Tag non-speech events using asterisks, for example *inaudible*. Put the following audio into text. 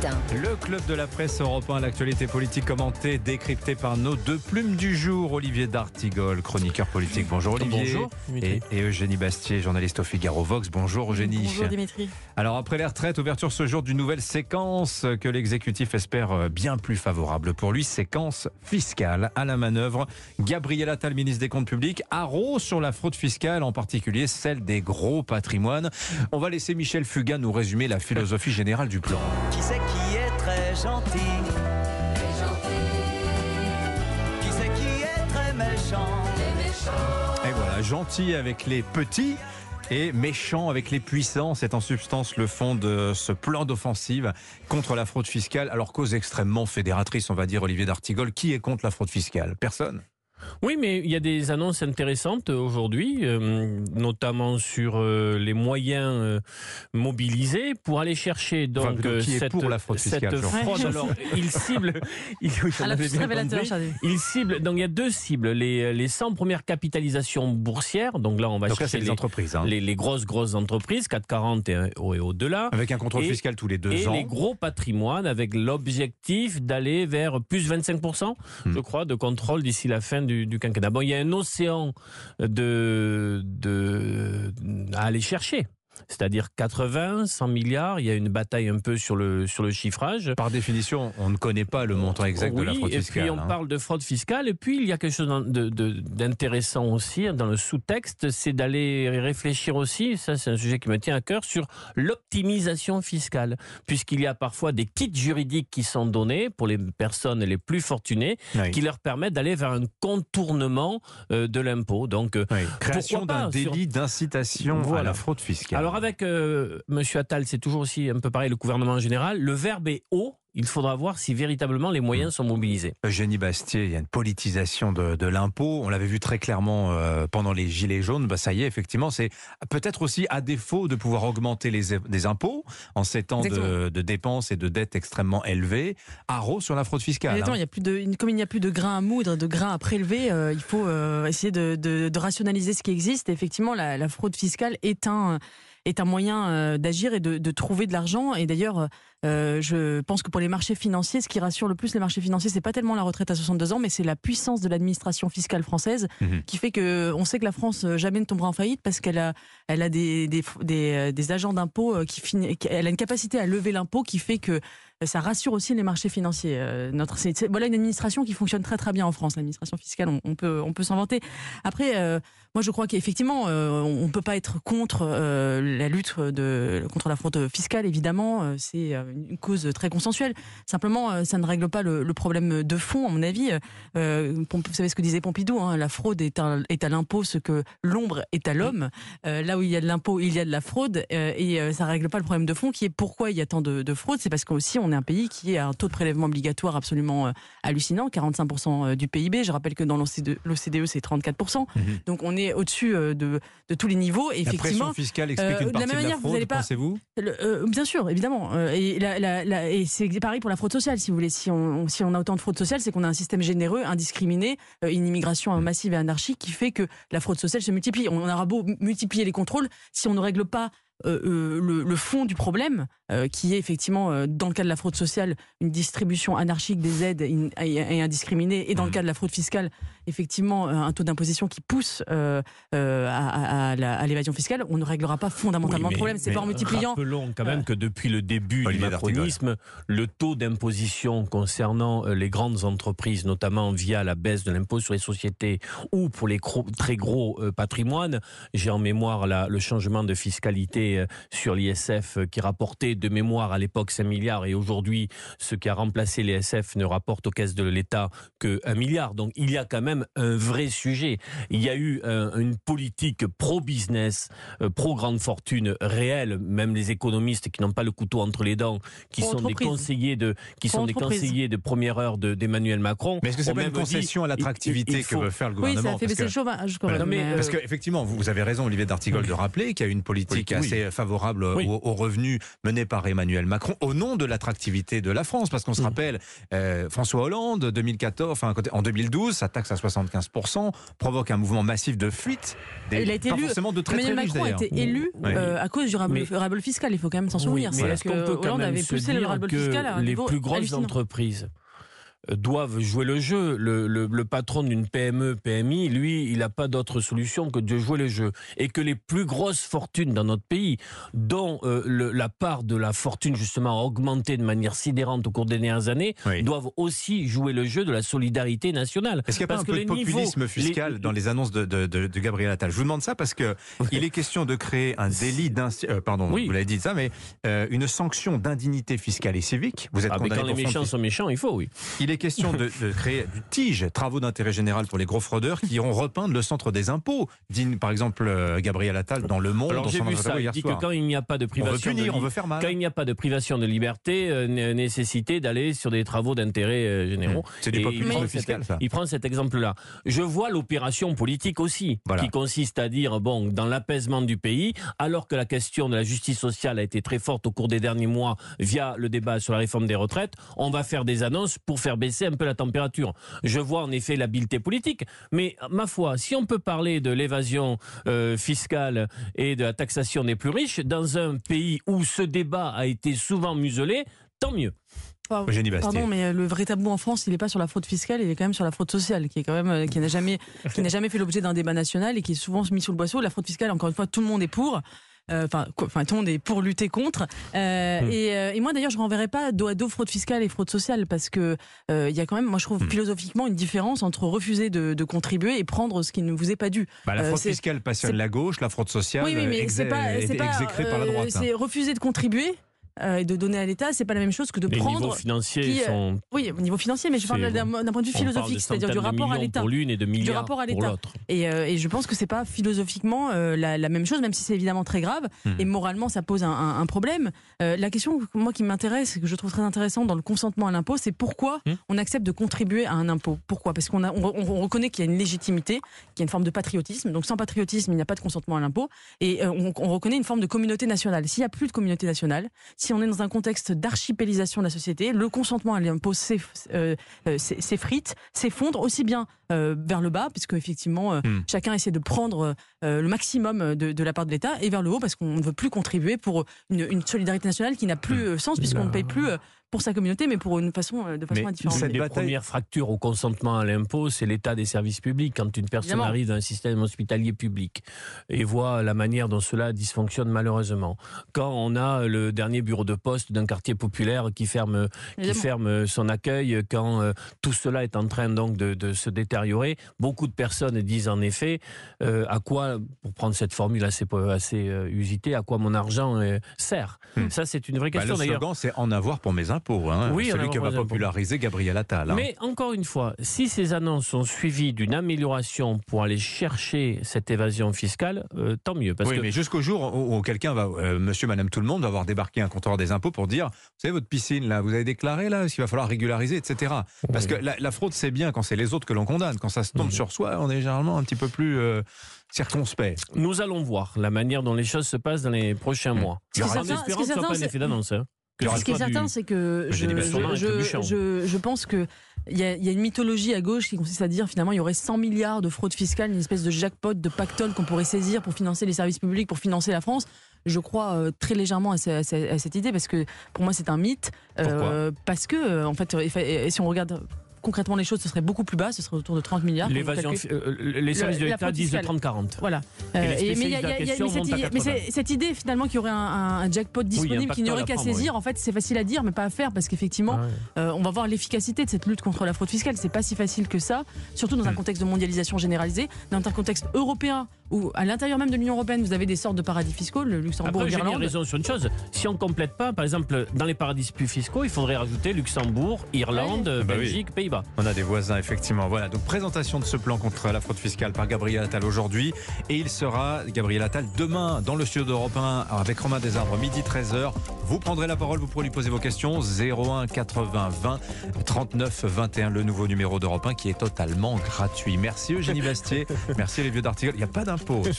matin. Le club de la presse européen, l'actualité politique commentée, décryptée par nos deux plumes du jour. Olivier D'Artigol, chroniqueur politique. Bonjour Olivier. Bonjour, Et, et Eugénie Bastier, journaliste au Figaro Vox. Bonjour Eugénie. Bonjour Dimitri. Alors après les retraites, ouverture ce jour d'une nouvelle séquence que l'exécutif espère bien plus favorable pour lui, séquence fiscale à la manœuvre. Gabriel Attal, ministre des Comptes publics, arrose sur la fraude fiscale, en particulier celle des gros patrimoines. On va laisser Michel Fugain nous résumer la philosophie générale du plan. Qui c'est qui est très gentil Qui c'est qui est très méchant Et voilà, gentil avec les petits et méchant avec les puissants. C'est en substance le fond de ce plan d'offensive contre la fraude fiscale. Alors, cause extrêmement fédératrice, on va dire, Olivier D'Artigol. Qui est contre la fraude fiscale? Personne? Oui, mais il y a des annonces intéressantes aujourd'hui, euh, notamment sur euh, les moyens euh, mobilisés pour aller chercher donc Enfin, qui est cette, pour la fraude fiscale, cette fraude. *laughs* Alors, *laughs* il cible, il, oui. Donc il y a deux cibles les les 100 premières capitalisations boursières. Donc là, on va Donc là, c'est chercher les les, entreprises. hein. les, les grosses grosses entreprises, 440 et, et au-delà. Avec un contrôle Et- fiscal tous les deux et ans. les gros patrimoines avec l'objectif d'aller vers plus 25%, Hmm. je crois, de contrôle d'ici la fin du, du quinquennat. Bon, il y a un océan de, de, à aller chercher. C'est-à-dire 80, 100 milliards. Il y a une bataille un peu sur le, sur le chiffrage. Par définition, on ne connaît pas le montant exact de la Oui, fraude et fiscale. puis on hein. parle de fraude fiscale. Et puis il y a quelque chose d'intéressant aussi hein, dans le sous-texte, c'est d'aller réfléchir aussi, ça c'est un sujet qui me tient à cœur, sur l'optimisation fiscale. Puisqu'il y a parfois des kits juridiques qui sont donnés pour les personnes les plus fortunées, Oui. qui leur permettent d'aller vers un contournement euh, de l'impôt. Donc euh, Oui. Création d'un sur- délit d'incitation à la fraude fiscale. alors avec euh, Monsieur Attal, c'est toujours aussi un peu pareil, le gouvernement en général, le verbe est haut. Il faudra voir si véritablement les moyens sont mobilisés. Eugénie Bastier, il y a une politisation de, de l'impôt. On l'avait vu très clairement euh, pendant les Gilets jaunes. Bah, ça y est, effectivement, c'est peut-être aussi à défaut de pouvoir augmenter les, des impôts en ces temps de, dépenses et de dettes extrêmement élevées. Haro sur la fraude fiscale. Exactement, hein. il y a plus de, comme il n'y a plus de grains à moudre, de grains à prélever, euh, il faut euh, essayer de, de- de rationaliser ce qui existe. Et effectivement, la, la fraude fiscale est un est un moyen euh, d'agir et de, de trouver de l'argent. Et d'ailleurs, euh, je pense que pour les marchés financiers, ce qui rassure le plus les marchés financiers, c'est pas tellement la retraite à 62 ans, mais c'est la puissance de l'administration fiscale française Mhm. qui fait que on sait que la France euh, jamais ne tombera en faillite parce qu'elle a elle a des des, des, euh, des agents d'impôt euh, qui elle a une capacité à lever l'impôt qui fait que euh, ça rassure aussi les marchés financiers. Euh, Notre, voilà une administration qui fonctionne très très bien en France. L'administration fiscale, on, peut, on peut s'en vanter. Après, euh, moi je crois qu'effectivement, euh, on ne peut pas être contre la lutte de, contre la fraude fiscale. Évidemment, c'est une cause très consensuelle. Simplement, ça ne règle pas le, problème de fond, à mon avis. Vous savez ce que disait Pompidou hein, la fraude est, à l'impôt ce que l'ombre est à l'homme. Là où il y a de l'impôt, il y a de la fraude, et ça règle pas le problème de fond qui est pourquoi il y a tant de, de fraude. C'est parce qu'aussi on est un pays qui a un taux de prélèvement obligatoire absolument euh, hallucinant, 45% du PIB. Je rappelle que dans l'OCDE, c'est 34%. Mhm. Donc on est au-dessus euh, de, de tous les niveaux. Et La effectivement, pression fiscale explique euh, une de la partie de même la, manière, vous allez pas- pensez-vous? euh, bien sûr, évidemment. Euh, et, c'est pareil pour la fraude sociale, si vous voulez. Si on, si on a autant de fraude sociale, c'est qu'on a un système généreux, indiscriminé, euh, une immigration euh, massive et anarchique qui fait que la fraude sociale se multiplie. On aura beau multiplier les contrôles, si on ne règle pas euh, euh, le, le fond du problème, euh, qui est effectivement, euh, dans le cas de la fraude sociale, une distribution anarchique des aides et, et indiscriminée, et dans le Mhm. cas de la fraude fiscale, effectivement, euh, un taux d'imposition qui pousse euh, euh, à, à- à l'évasion fiscale, on ne réglera pas fondamentalement Oui, le mais- problème. C'est pas en multipliant. Rappelons quand même que depuis le début du macronisme, le taux d'imposition concernant euh, les grandes entreprises, notamment via la baisse de l'impôt sur les sociétés ou pour les gros- très gros euh, patrimoines, j'ai en mémoire la- le changement de fiscalité euh, sur l'ISF euh, qui rapportait de mémoire à l'époque 5 milliards et aujourd'hui ce qui a remplacé l'ISF ne rapporte aux caisses de l'État que 1 milliard. Donc il y a quand même un vrai sujet. Il y a eu euh, une politique pro-business, euh, pro-grande fortune réelle, même les économistes qui n'ont pas le couteau entre les dents, qui sont des conseillers de, qui sont des conseillers de première heure de- d'Emmanuel Macron. Mais est-ce que c'est ont pas une même dit, concession à l'attractivité il- il que veut faire le Oui, gouvernement ça a fait Parce baisser que- le chômage. quand Voilà, même, mais, mais, Parce euh, qu'effectivement, vous avez raison, Olivier D'Artigol, de rappeler qu'il y a une politique oui. assez favorable Oui. aux, aux revenus menée par Emmanuel Macron au nom de l'attractivité de la France. Parce qu'on se Mm. rappelle, euh, François Hollande, 2014, enfin, en 2012, sa taxe à 75%, provoque un mouvement massif de fuite. Des, Il a été pas élu- forcément de très, très Emmanuel riches, Macron a été élu euh, à cause du rabot, Mais- rabot fiscal, il faut quand même s'en Oui, souvenir. mais C'est est-ce qu'on que peut quand Hollande même avait se poussé le dire rabot que fiscal à un les niveau plus grosses entreprises doivent jouer le jeu. Le, le- le patron d'une PME, PMI, lui, il n'a pas d'autre solution que de jouer le jeu. Et que les plus grosses fortunes dans notre pays, dont euh, le- la part de la fortune justement a augmenté de manière sidérante au cours des dernières années, Oui. doivent aussi jouer le jeu de la solidarité nationale. Est-ce qu'il n'y a pas un peu de niveaux- populisme les- fiscal dans les annonces de, de, de- de Gabriel Attal? Je vous demande ça parce que il est question de créer un délit d'inci- euh, pardon, Oui. vous l'avez dit ça, mais euh, une sanction d'indignité fiscale et civique. Vous êtes Ah, mais quand les méchants sont méchants, il faut, oui. Il est question de, de créer du TIGE, travaux d'intérêt général pour les gros fraudeurs, qui iront repeindre le centre des impôts. Dit par exemple euh, Gabriel Attal dans Le Monde. Alors j'ai vu ça, il dit soir. que quand il n'y a pas de on veut privation de punir, on veut faire mal. quand il n'y a pas de privation de liberté, euh, né- nécessité d'aller sur des travaux d'intérêt euh, généraux. Mmh. C'est du il populisme prend fiscal, cet- ça. Il prend cet exemple-là. Je vois l'opération politique aussi, Voilà. qui consiste à dire, bon, dans l'apaisement du pays, alors que la question de la justice sociale a été très forte au cours des derniers mois via le débat sur la réforme des retraites, on va faire des annonces pour faire baisser un peu la température. Je vois en effet l'habileté politique, mais ma foi, si on peut parler de l'évasion euh, fiscale et de la taxation des plus riches dans un pays où ce débat a été souvent muselé, tant mieux. Pardon. Pardon, mais euh, le vrai tabou en France, il n'est pas sur la fraude fiscale, il est quand même sur la fraude sociale, qui est quand même euh, qui n'a jamais qui n'a jamais fait l'objet d'un débat national et qui est souvent mis sous le boisseau. La fraude fiscale, encore une fois, tout le monde est pour. Euh, Enfin, enfin, tout le monde est pour lutter contre. Euh, Hmm. et, euh, et moi, d'ailleurs, je renverrai pas dos à dos fraude fiscale et fraude sociale parce que il y a quand même, moi, je trouve Hmm. philosophiquement une différence entre refuser de, de contribuer et prendre ce qui ne vous est pas dû. Bah, la fraude fiscale passionne la gauche, la fraude sociale Oui, oui, mais c'est exé- pas, est pas, exécrée par la droite. hein. c'est refuser de contribuer euh, et de donner à l'État, c'est pas la même chose que de Les niveaux prendre. financiers qui, euh, sont Oui, au niveau financier, mais je parle d'un point de vue philosophique, c'est-à-dire du rapport à l'État. pour l'une et de milliards rapport à l'État. Et, euh, et je pense que c'est pas philosophiquement euh, la, la même chose, même si c'est évidemment très grave. Mhm. Et moralement, ça pose un, un- un problème. La question, moi, qui m'intéresse, que je trouve très intéressante dans le consentement à l'impôt, c'est pourquoi Mhm. on accepte de contribuer à un impôt? Pourquoi? Parce qu'on on, on- on reconnaît qu'il y a une légitimité, qu'il y a une forme de patriotisme. Donc sans patriotisme, il n'y a pas de consentement à l'impôt. Et on, on reconnaît une forme de communauté nationale. S'il n'y a plus de communauté nationale, si on est dans un contexte d'archipélisation de la société, le consentement à l'impôt euh, euh, s'e- s'effrite, s'effondre aussi bien euh, vers le bas, puisque effectivement euh, Hmm. chacun essaie de prendre euh, le maximum de, de la part de l'État, et vers le haut parce qu'on ne veut plus contribuer pour une, une solidarité nationale qui n'a plus euh, sens puisqu'on ne paye plus euh, pour sa communauté, mais pour une façon de façon Mais indifférente. cette Une des bataille- premières fractures au consentement à l'impôt, c'est l'état des services publics. Quand une personne Évidemment. arrive dans un système hospitalier public et voit la manière dont cela dysfonctionne malheureusement. Quand on a le dernier bureau de poste d'un quartier populaire qui ferme, qui ferme son accueil, quand euh, tout cela est en train donc de, de se détériorer, beaucoup de personnes disent en effet euh, à quoi, pour prendre cette formule assez, assez euh, usitée, à quoi mon argent euh, sert. Hmm. Ça, c'est une vraie Bah, question le d'ailleurs. slogan, c'est en avoir pour mes impôts. Hein. Oui, Celui avoir que pour va populariser Gabriel Attal. hein. Mais encore une fois, si ces annonces sont suivies d'une amélioration pour aller chercher cette évasion fiscale, euh, tant mieux. Parce oui, que mais jusqu'au jour où, où quelqu'un va, monsieur, madame, tout le monde, va voir débarquer un compteur des impôts pour dire, vous savez, votre piscine, là, vous avez déclaré, là, est-ce qu'il va falloir régulariser, etc. Parce que la, la fraude, c'est bien quand c'est les autres que l'on condamne. Quand ça se tombe Mhm. sur soi, on est généralement un petit peu plus euh, circonspect. nous allons voir la manière dont les choses se passent dans les prochains Hmm. mois. Est que ce soit pas un effet d'annonce. hein. Il y aura ce qui est du- certain, c'est que je, Bastier. je, je, Trébuchant. je- je pense que il y, a, il y a une mythologie à gauche qui consiste à dire finalement il y aurait 100 milliards de fraude fiscale, une espèce de jackpot, de pactole qu'on pourrait saisir pour financer les services publics, pour financer la France. Je crois euh, très légèrement à, ce- à ce- à cette idée parce que pour moi c'est un mythe. Euh, parce que en fait, et si on regarde concrètement les choses, ce serait beaucoup plus bas, ce serait autour de 30 milliards. L'évasion, fi- euh, les services de l'État disent de fiscale. 30-40. Voilà. Les Euh, et- mais y a- y a- y a- cette idée- mais 80. c'est- cette idée finalement qu'il y aurait un, jackpot disponible qu'il n'y aurait qu'à saisir, en fait c'est facile à dire mais pas à faire parce qu'effectivement Ouais. euh, on va voir l'efficacité de cette lutte contre la fraude fiscale. C'est pas si facile que ça, surtout dans un Hmm. contexte de mondialisation généralisée, dans un contexte européen où à l'intérieur même de l'Union européenne vous avez des sortes de paradis fiscaux, le Luxembourg, Après, j'ai l'Irlande. raison sur une chose. Si on complète pas, par exemple, dans les paradis plus fiscaux, il faudrait rajouter Luxembourg, Irlande, Ah bah oui. Belgique, Pays-Bas. On a des voisins, effectivement. Voilà, donc présentation de ce plan contre la fraude fiscale par Gabriel Attal aujourd'hui. Et il sera, Gabriel Attal, demain dans le studio d'Europe 1 avec Romain Desarbres, midi 13h. Vous prendrez la parole, vous pourrez lui poser vos questions. 01 80 20 39 21, le nouveau numéro d'Europe 1 qui est totalement gratuit. Merci Eugénie Bastier. *laughs* Merci les vieux d'Article. Il n'y a pas d'impôt. Sur